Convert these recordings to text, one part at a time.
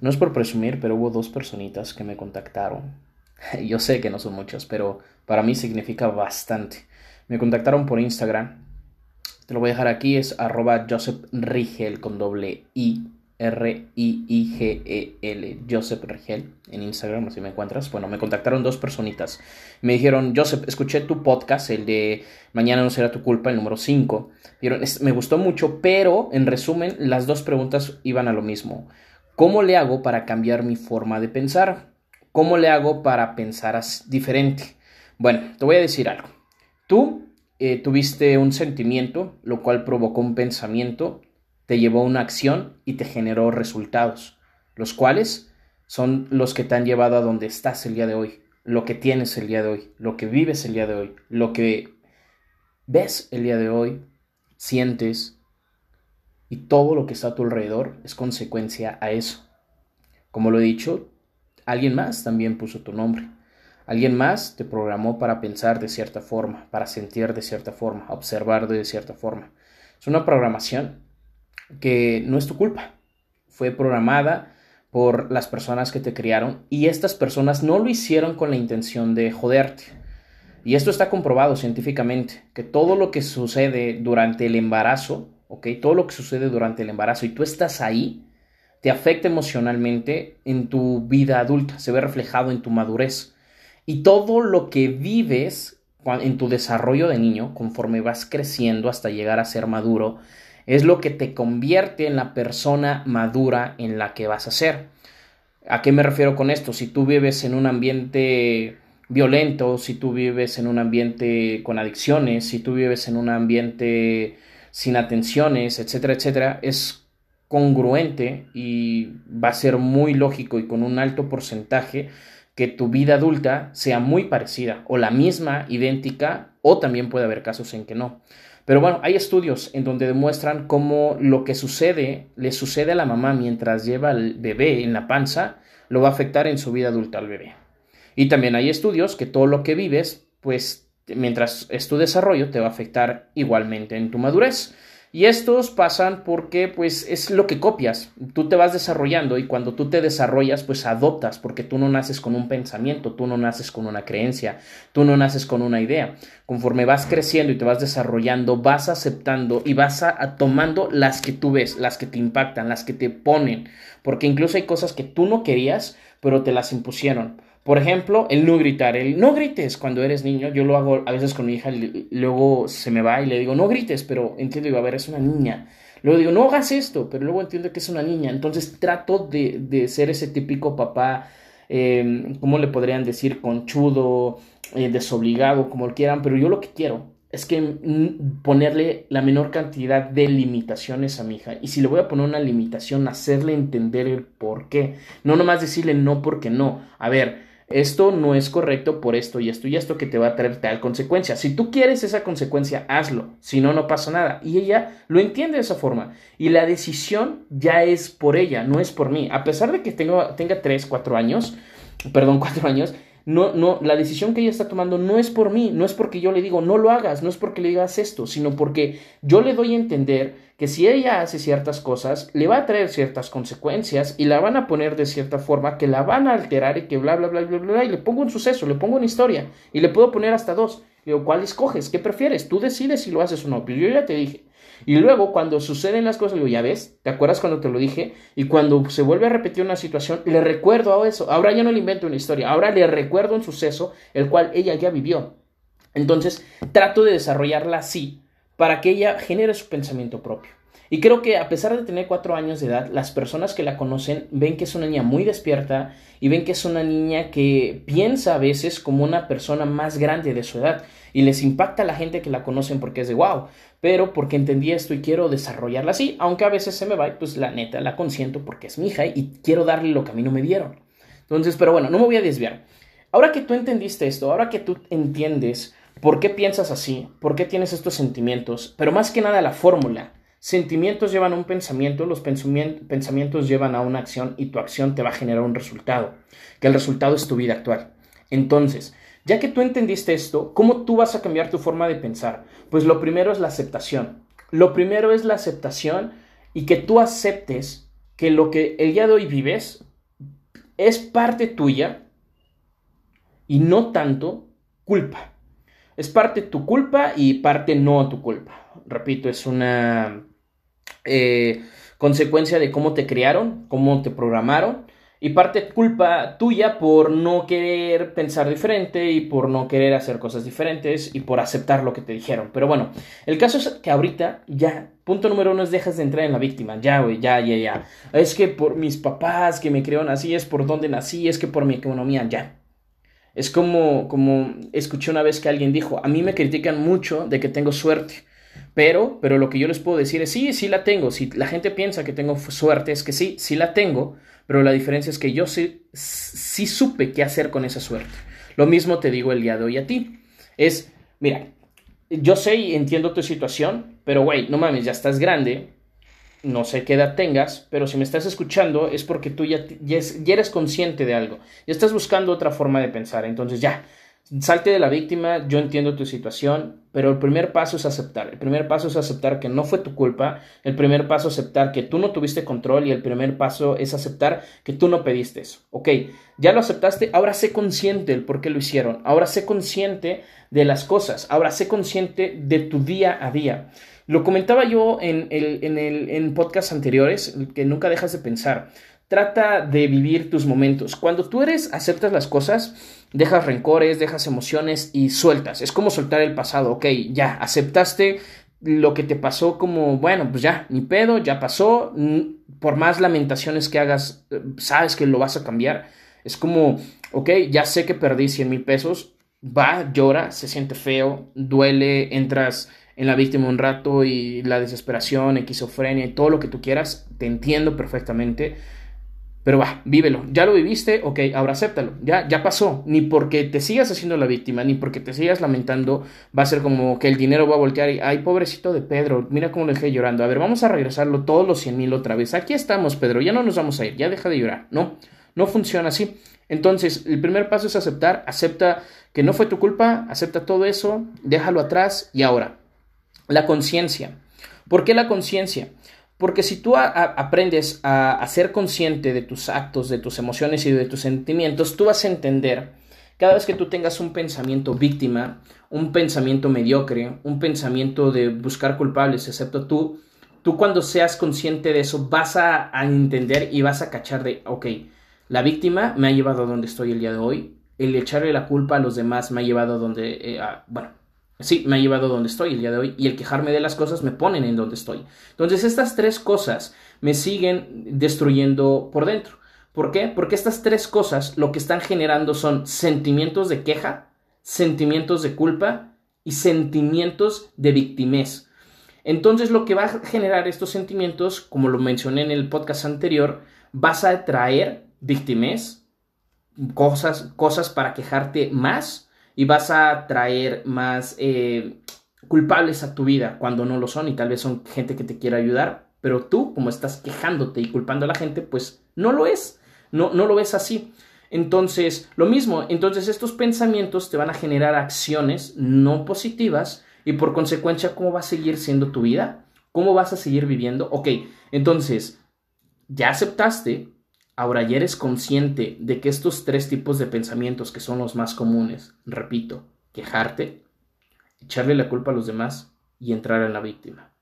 No es por presumir, pero hubo dos personitas que me contactaron. Yo sé que no son muchas, pero para mí significa bastante. Me contactaron por Instagram. Te lo voy a dejar aquí, es arroba Joseph Rigel con doble I. R-I-I-G-E-L, Joseph Rigel, en Instagram, así me encuentras. Bueno, me contactaron dos personitas. Me dijeron, Joseph, escuché tu podcast, el de Mañana no será tu culpa, el número 5. Me gustó mucho, pero en resumen, las dos preguntas iban a lo mismo. ¿Cómo le hago para cambiar mi forma de pensar? ¿Cómo le hago para pensar diferente? Bueno, te voy a decir algo. Tú eh, tuviste un sentimiento, lo cual provocó un pensamiento, te llevó a una acción y te generó resultados, los cuales son los que te han llevado a donde estás el día de hoy, lo que tienes el día de hoy, lo que vives el día de hoy, lo que ves el día de hoy, sientes, y todo lo que está a tu alrededor es consecuencia a eso. Como lo he dicho, alguien más también puso tu nombre. Alguien más te programó para pensar de cierta forma, para sentir de cierta forma, observar de cierta forma. Es una programación que no es tu culpa. Fue programada por las personas que te criaron y estas personas no lo hicieron con la intención de joderte. Y esto está comprobado científicamente, que todo lo que sucede durante el embarazo Todo lo que sucede durante el embarazo y tú estás ahí, te afecta emocionalmente en tu vida adulta, se ve reflejado en tu madurez. Y todo lo que vives en tu desarrollo de niño, conforme vas creciendo hasta llegar a ser maduro, es lo que te convierte en la persona madura en la que vas a ser. ¿A qué me refiero con esto? Si tú vives en un ambiente violento, si tú vives en un ambiente con adicciones, si tú vives en un ambiente sin atenciones, etcétera, etcétera, es congruente y va a ser muy lógico y con un alto porcentaje que tu vida adulta sea muy parecida o la misma, idéntica, o también puede haber casos en que no. Pero bueno, hay estudios en donde demuestran cómo lo que sucede, le sucede a la mamá mientras lleva al bebé en la panza, lo va a afectar en su vida adulta al bebé. Y también hay estudios que todo lo que vives, pues mientras es tu desarrollo, te va a afectar igualmente en tu madurez. Y estos pasan porque pues es lo que copias. Tú te vas desarrollando y cuando tú te desarrollas pues adoptas porque tú no naces con un pensamiento, tú no naces con una creencia, tú no naces con una idea. Conforme vas creciendo y te vas desarrollando, vas aceptando y vas a, tomando las que tú ves, las que te impactan, las que te ponen. Porque incluso hay cosas que tú no querías, pero te las impusieron. Por ejemplo, el no gritar, el no grites cuando eres niño, yo lo hago a veces con mi hija, luego se me va y le digo, no grites, pero entiendo, digo, a ver, es una niña. Luego digo, no hagas esto, pero luego entiendo que es una niña. Entonces trato de, ser ese típico papá, eh, ¿cómo le podrían decir? Conchudo, eh, desobligado, como quieran, pero yo lo que quiero es que ponerle la menor cantidad de limitaciones a mi hija. Y si le voy a poner una limitación, hacerle entender el por qué. No nomás decirle no porque no. A ver, esto no es correcto por esto y esto y esto que te va a traer tal consecuencia. Si tú quieres esa consecuencia, hazlo. Si no, no pasa nada. Y ella lo entiende de esa forma. Y la decisión ya es por ella, no es por mí. A pesar de que tengo, tenga 3, 4 años, perdón, 4 años, no, no, la decisión que ella está tomando no es por mí, no es porque yo le digo no lo hagas, no es porque le digas esto, sino porque yo le doy a entender que si ella hace ciertas cosas, le va a traer ciertas consecuencias y la van a poner de cierta forma que la van a alterar y que bla, bla, bla, bla, bla, y le pongo un suceso, le pongo una historia y le puedo poner hasta dos. Digo, ¿cuál escoges? ¿Qué prefieres? Tú decides si lo haces o no. Pero yo ya te dije, y luego cuando suceden las cosas, digo, ya ves, ¿te acuerdas cuando te lo dije? Y cuando se vuelve a repetir una situación, le recuerdo a eso. Ahora ya no le invento una historia, ahora le recuerdo un suceso el cual ella ya vivió. Entonces, trato de desarrollarla así para que ella genere su pensamiento propio. Y creo que a pesar de tener cuatro años de edad, las personas que la conocen ven que es una niña muy despierta y ven que es una niña que piensa a veces como una persona más grande de su edad. Y les impacta a la gente que la conocen porque es de wow, pero porque entendí esto y quiero desarrollarla así, aunque a veces se me va, pues la neta la consiento porque es mi hija y quiero darle lo que a mí no me dieron. Entonces, pero bueno, no me voy a desviar. Ahora que tú entendiste esto, ahora que tú entiendes por qué piensas así, por qué tienes estos sentimientos, pero más que nada la fórmula, Sentimientos llevan a un pensamiento, los pensamientos llevan a una acción y tu acción te va a generar un resultado, que el resultado es tu vida actual. Entonces, ya que tú entendiste esto, ¿cómo tú vas a cambiar tu forma de pensar? Pues lo primero es la aceptación. Lo primero es la aceptación y que tú aceptes que lo que el día de hoy vives es parte tuya y no tanto culpa. Es parte tu culpa y parte no tu culpa. Repito, es una eh, consecuencia de cómo te criaron, cómo te programaron y parte culpa tuya por no querer pensar diferente y por no querer hacer cosas diferentes y por aceptar lo que te dijeron. Pero bueno, el caso es que ahorita ya, punto número uno es dejas de entrar en la víctima. Ya, güey, ya, ya, ya. Es que por mis papás que me crearon así, es por donde nací, es que por mi economía, ya. Es como, como escuché una vez que alguien dijo, a mí me critican mucho de que tengo suerte. Pero, pero lo que yo les puedo decir es, sí, sí la tengo. Si la gente piensa que tengo suerte, es que sí, sí la tengo pero la diferencia es que yo sí, sí supe qué hacer con esa suerte. Lo mismo te digo el día de hoy a ti. Es, mira, yo sé y entiendo tu situación, pero güey, no mames, ya estás grande, no sé qué edad tengas, pero si me estás escuchando es porque tú ya, ya, eres consciente de algo, ya estás buscando otra forma de pensar, entonces ya, Salte de la víctima, yo entiendo tu situación, pero el primer paso es aceptar. El primer paso es aceptar que no fue tu culpa, el primer paso es aceptar que tú no tuviste control y el primer paso es aceptar que tú no pediste eso. Ok, ya lo aceptaste, ahora sé consciente del por qué lo hicieron, ahora sé consciente de las cosas, ahora sé consciente de tu día a día. Lo comentaba yo en, el, en, el, en podcasts anteriores, que nunca dejas de pensar. Trata de vivir tus momentos. Cuando tú eres, aceptas las cosas, dejas rencores, dejas emociones y sueltas. Es como soltar el pasado, ok, ya, aceptaste lo que te pasó como, bueno, pues ya, ni pedo, ya pasó, por más lamentaciones que hagas, eh, sabes que lo vas a cambiar. Es como, ok, ya sé que perdí 100 mil pesos, va, llora, se siente feo, duele, entras en la víctima un rato y la desesperación, esquizofrenia y todo lo que tú quieras, te entiendo perfectamente pero va, vívelo. Ya lo viviste, ok, ahora acéptalo. Ya, ya pasó. Ni porque te sigas haciendo la víctima, ni porque te sigas lamentando, va a ser como que el dinero va a voltear y, ay, pobrecito de Pedro, mira cómo le dejé llorando. A ver, vamos a regresarlo todos los 100 mil otra vez. Aquí estamos, Pedro, ya no nos vamos a ir, ya deja de llorar. No, no funciona así. Entonces, el primer paso es aceptar, acepta que no fue tu culpa, acepta todo eso, déjalo atrás y ahora, la conciencia. ¿Por qué la conciencia? Porque si tú aprendes a, ser consciente de tus actos, de tus emociones y de tus sentimientos, tú vas a entender cada vez que tú tengas un pensamiento víctima, un pensamiento mediocre, un pensamiento de buscar culpables, excepto tú, tú cuando seas consciente de eso vas a, entender y vas a cachar de, ok, la víctima me ha llevado a donde estoy el día de hoy, el echarle la culpa a los demás me ha llevado a donde, eh, bueno, Sí, me ha llevado donde estoy el día de hoy y el quejarme de las cosas me ponen en donde estoy. Entonces estas tres cosas me siguen destruyendo por dentro. ¿Por qué? Porque estas tres cosas lo que están generando son sentimientos de queja, sentimientos de culpa y sentimientos de victimez. Entonces lo que va a generar estos sentimientos, como lo mencioné en el podcast anterior, vas a traer victimez, cosas, cosas para quejarte más y vas a traer más eh, culpables a tu vida cuando no lo son y tal vez son gente que te quiere ayudar, pero tú como estás quejándote y culpando a la gente, pues no lo es, no, no lo ves así. Entonces, lo mismo, entonces estos pensamientos te van a generar acciones no positivas y por consecuencia, ¿cómo va a seguir siendo tu vida? ¿Cómo vas a seguir viviendo? Ok, entonces, ya aceptaste Ahora ya eres consciente de que estos tres tipos de pensamientos que son los más comunes, repito, quejarte, echarle la culpa a los demás y entrar en la víctima.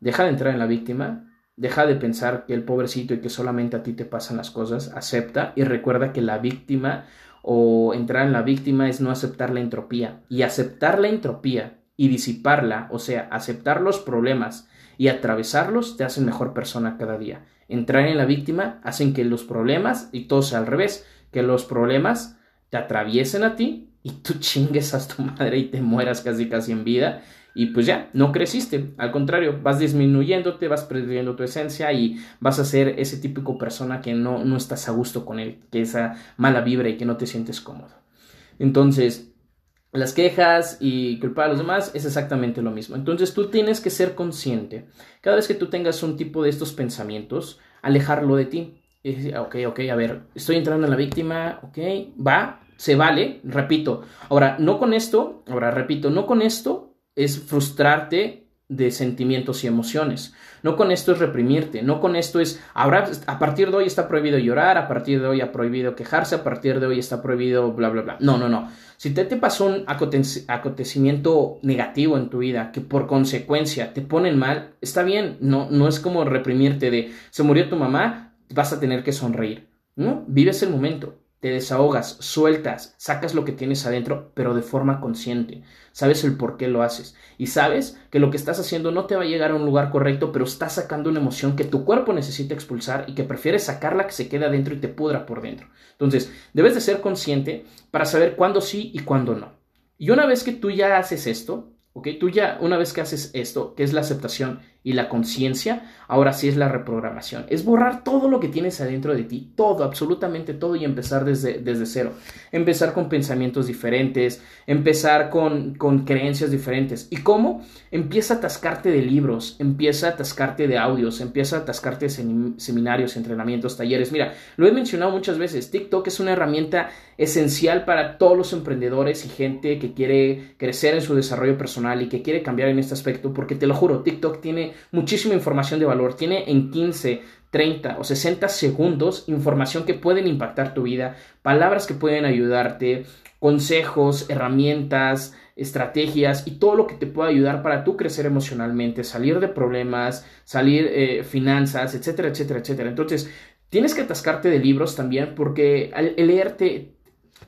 Deja de entrar en la víctima, deja de pensar que el pobrecito y que solamente a ti te pasan las cosas, acepta y recuerda que la víctima o entrar en la víctima es no aceptar la entropía y aceptar la entropía y disiparla, o sea, aceptar los problemas y atravesarlos te hacen mejor persona cada día entrar en la víctima hacen que los problemas, y todo sea al revés, que los problemas te atraviesen a ti y tú chingues a tu madre y te mueras casi casi en vida y pues ya, no creciste, al contrario, vas disminuyéndote, vas perdiendo tu esencia y vas a ser ese típico persona que no, no estás a gusto con él, que esa mala vibra y que no te sientes cómodo. Entonces, las quejas y culpar a los demás es exactamente lo mismo. Entonces tú tienes que ser consciente. Cada vez que tú tengas un tipo de estos pensamientos, alejarlo de ti. Y decir, ok, ok, a ver, estoy entrando en la víctima, ok, va, se vale, repito. Ahora, no con esto, ahora repito, no con esto es frustrarte de sentimientos y emociones. No con esto es reprimirte, no con esto es, ahora a partir de hoy está prohibido llorar, a partir de hoy ha prohibido quejarse, a partir de hoy está prohibido bla, bla, bla. No, no, no. Si te, te pasó un acontecimiento negativo en tu vida que por consecuencia te ponen mal, está bien, no, no es como reprimirte de, se murió tu mamá, vas a tener que sonreír. No, vives el momento te desahogas, sueltas, sacas lo que tienes adentro, pero de forma consciente. Sabes el por qué lo haces. Y sabes que lo que estás haciendo no te va a llegar a un lugar correcto, pero estás sacando una emoción que tu cuerpo necesita expulsar y que prefieres sacarla que se quede adentro y te pudra por dentro. Entonces, debes de ser consciente para saber cuándo sí y cuándo no. Y una vez que tú ya haces esto, ¿ok? Tú ya, una vez que haces esto, que es la aceptación y la conciencia, ahora sí es la reprogramación. Es borrar todo lo que tienes adentro de ti, todo, absolutamente todo y empezar desde, desde cero. Empezar con pensamientos diferentes, empezar con, con creencias diferentes. ¿Y cómo? Empieza a atascarte de libros, empieza a atascarte de audios, empieza a atascarte de seminarios, entrenamientos, talleres. Mira, lo he mencionado muchas veces, TikTok es una herramienta esencial para todos los emprendedores y gente que quiere crecer en su desarrollo personal y que quiere cambiar en este aspecto, porque te lo juro, TikTok tiene muchísima información de valor. Tiene en 15, 30 o 60 segundos información que pueden impactar tu vida, palabras que pueden ayudarte, consejos, herramientas, estrategias y todo lo que te pueda ayudar para tú crecer emocionalmente, salir de problemas, salir eh, finanzas, etcétera, etcétera, etcétera. Entonces, tienes que atascarte de libros también porque al leerte,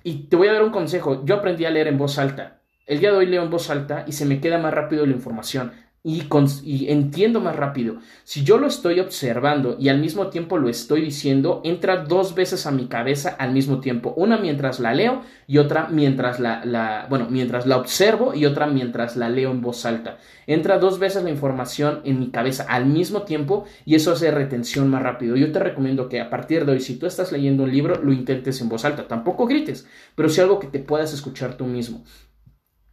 y te voy a dar un consejo, yo aprendí a leer en voz alta. El día de hoy leo en voz alta y se me queda más rápido la información y, entiendo más rápido. Si yo lo estoy observando y al mismo tiempo lo estoy diciendo, entra dos veces a mi cabeza al mismo tiempo. Una mientras la leo y otra mientras la, la, bueno, mientras la observo y otra mientras la leo en voz alta. Entra dos veces la información en mi cabeza al mismo tiempo y eso hace retención más rápido. Yo te recomiendo que a partir de hoy, si tú estás leyendo un libro, lo intentes en voz alta. Tampoco grites, pero si algo que te puedas escuchar tú mismo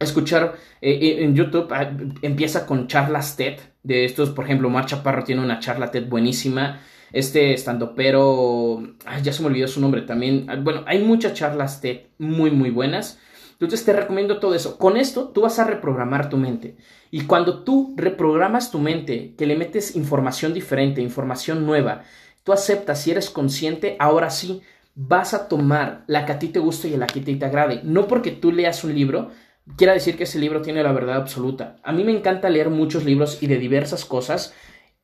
escuchar eh, eh, en YouTube ah, empieza con charlas TED de estos, por ejemplo, Mar Chaparro tiene una charla TED buenísima. Este estando pero ya se me olvidó su nombre también. Ah, bueno, hay muchas charlas TED muy muy buenas. Entonces te recomiendo todo eso. Con esto tú vas a reprogramar tu mente. Y cuando tú reprogramas tu mente, que le metes información diferente, información nueva, tú aceptas y eres consciente, ahora sí vas a tomar la que a ti te guste y la que a ti te agrade. No porque tú leas un libro, quiera decir que ese libro tiene la verdad absoluta. A mí me encanta leer muchos libros y de diversas cosas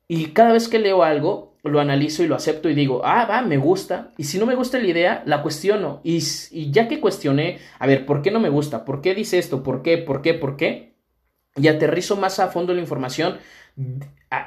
y cada vez que leo algo lo analizo y lo acepto y digo, ah, va, me gusta. Y si no me gusta la idea, la cuestiono. Y, ya que cuestioné, a ver, ¿por qué no me gusta? ¿Por qué dice esto? ¿Por qué? ¿Por qué? ¿Por qué? Y aterrizo más a fondo la información.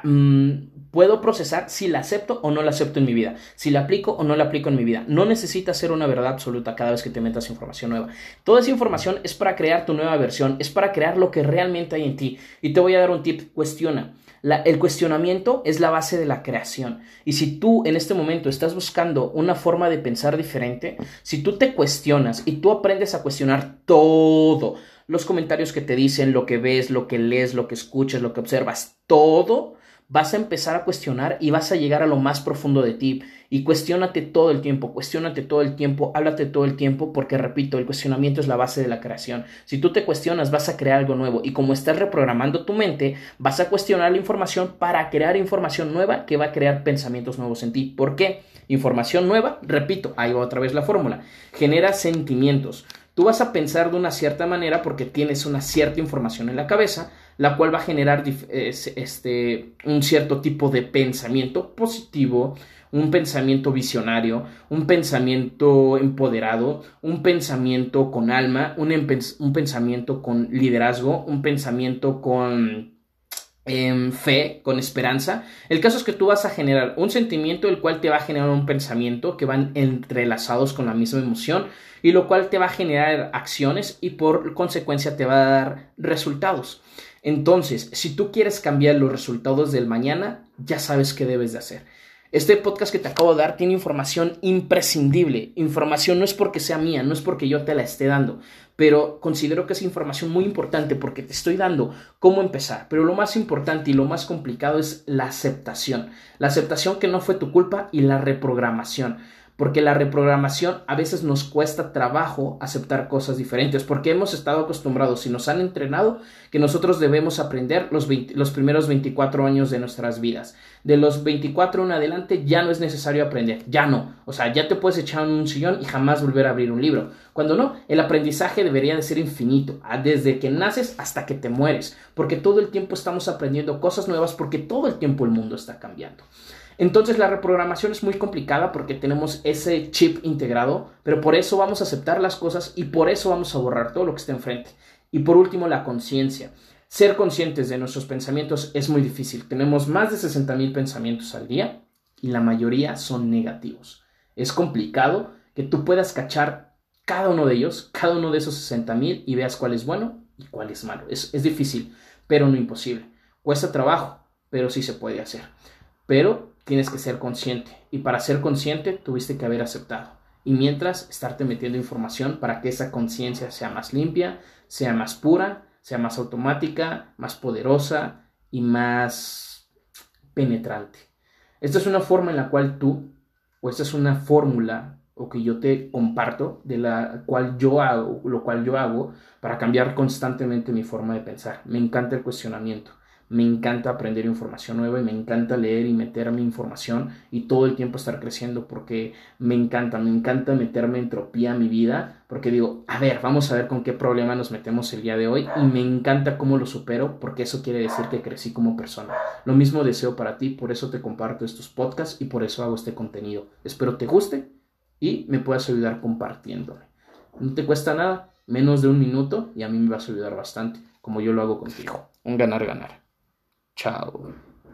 Mm, puedo procesar si la acepto o no la acepto en mi vida, si la aplico o no la aplico en mi vida. No necesita ser una verdad absoluta cada vez que te metas información nueva. Toda esa información es para crear tu nueva versión, es para crear lo que realmente hay en ti. Y te voy a dar un tip, cuestiona. el cuestionamiento es la base de la creación. Y si tú en este momento estás buscando una forma de pensar diferente, si tú te cuestionas y tú aprendes a cuestionar todo, los comentarios que te dicen, lo que ves, lo que lees, lo que escuchas, lo que observas, todo, vas a empezar a cuestionar y vas a llegar a lo más profundo de ti. Y cuestionate todo el tiempo, cuestionate todo el tiempo, háblate todo el tiempo, porque repito, el cuestionamiento es la base de la creación. Si tú te cuestionas, vas a crear algo nuevo. Y como estás reprogramando tu mente, vas a cuestionar la información para crear información nueva que va a crear pensamientos nuevos en ti. ¿Por qué? Información nueva, repito, ahí va otra vez la fórmula, genera sentimientos. Tú vas a pensar de una cierta manera porque tienes una cierta información en la cabeza, la cual va a generar este, un cierto tipo de pensamiento positivo, un pensamiento visionario, un pensamiento empoderado, un pensamiento con alma, un, un pensamiento con liderazgo, un pensamiento con em, fe, con esperanza. El caso es que tú vas a generar un sentimiento el cual te va a generar un pensamiento que van entrelazados con la misma emoción y lo cual te va a generar acciones y por consecuencia te va a dar resultados. Entonces, si tú quieres cambiar los resultados del mañana, ya sabes qué debes de hacer. Este podcast que te acabo de dar tiene información imprescindible. Información no es porque sea mía, no es porque yo te la esté dando, pero considero que es información muy importante porque te estoy dando cómo empezar. Pero lo más importante y lo más complicado es la aceptación. La aceptación que no fue tu culpa y la reprogramación. Porque la reprogramación a veces nos cuesta trabajo aceptar cosas diferentes, porque hemos estado acostumbrados y nos han entrenado que nosotros debemos aprender los, primeros 24 años de nuestras vidas. De los 24 en adelante ya no es necesario aprender, ya no. O sea, ya te puedes echar un sillón y jamás volver a abrir un libro. Cuando no, el aprendizaje debería de ser infinito, desde que naces hasta que te mueres, porque todo el tiempo estamos aprendiendo cosas nuevas, porque todo el tiempo el mundo está cambiando. Entonces la reprogramación es muy complicada porque tenemos ese chip integrado, pero por eso vamos a aceptar las cosas y por eso vamos a borrar todo lo que está enfrente. Y por último, la conciencia. Ser conscientes de nuestros pensamientos es muy difícil. Tenemos más de 60.000 pensamientos al día y la mayoría son negativos. Es complicado que tú puedas cachar cada uno de ellos, cada uno de esos 60.000 y veas cuál es bueno y cuál es malo. Es, es difícil, pero no imposible. Cuesta trabajo, pero sí se puede hacer. Pero tienes que ser consciente. Y para ser consciente tuviste que haber aceptado. Y mientras, estarte metiendo información para que esa conciencia sea más limpia, sea más pura, sea más automática, más poderosa y más penetrante. Esta es una forma en la cual tú, o esta es una fórmula o que yo te comparto, de la cual yo hago, lo cual yo hago para cambiar constantemente mi forma de pensar. Me encanta el cuestionamiento me encanta aprender información nueva y me encanta leer y meter mi información y todo el tiempo estar creciendo porque me encanta, me encanta meterme entropía a mi vida porque digo, a ver, vamos a ver con qué problema nos metemos el día de hoy y me encanta cómo lo supero porque eso quiere decir que crecí como persona. Lo mismo deseo para ti, por eso te comparto estos podcasts y por eso hago este contenido. Espero te guste y me puedas ayudar compartiéndome. No te cuesta nada, menos de un minuto y a mí me vas a ayudar bastante, como yo lo hago contigo. Un ganar-ganar. Ciao.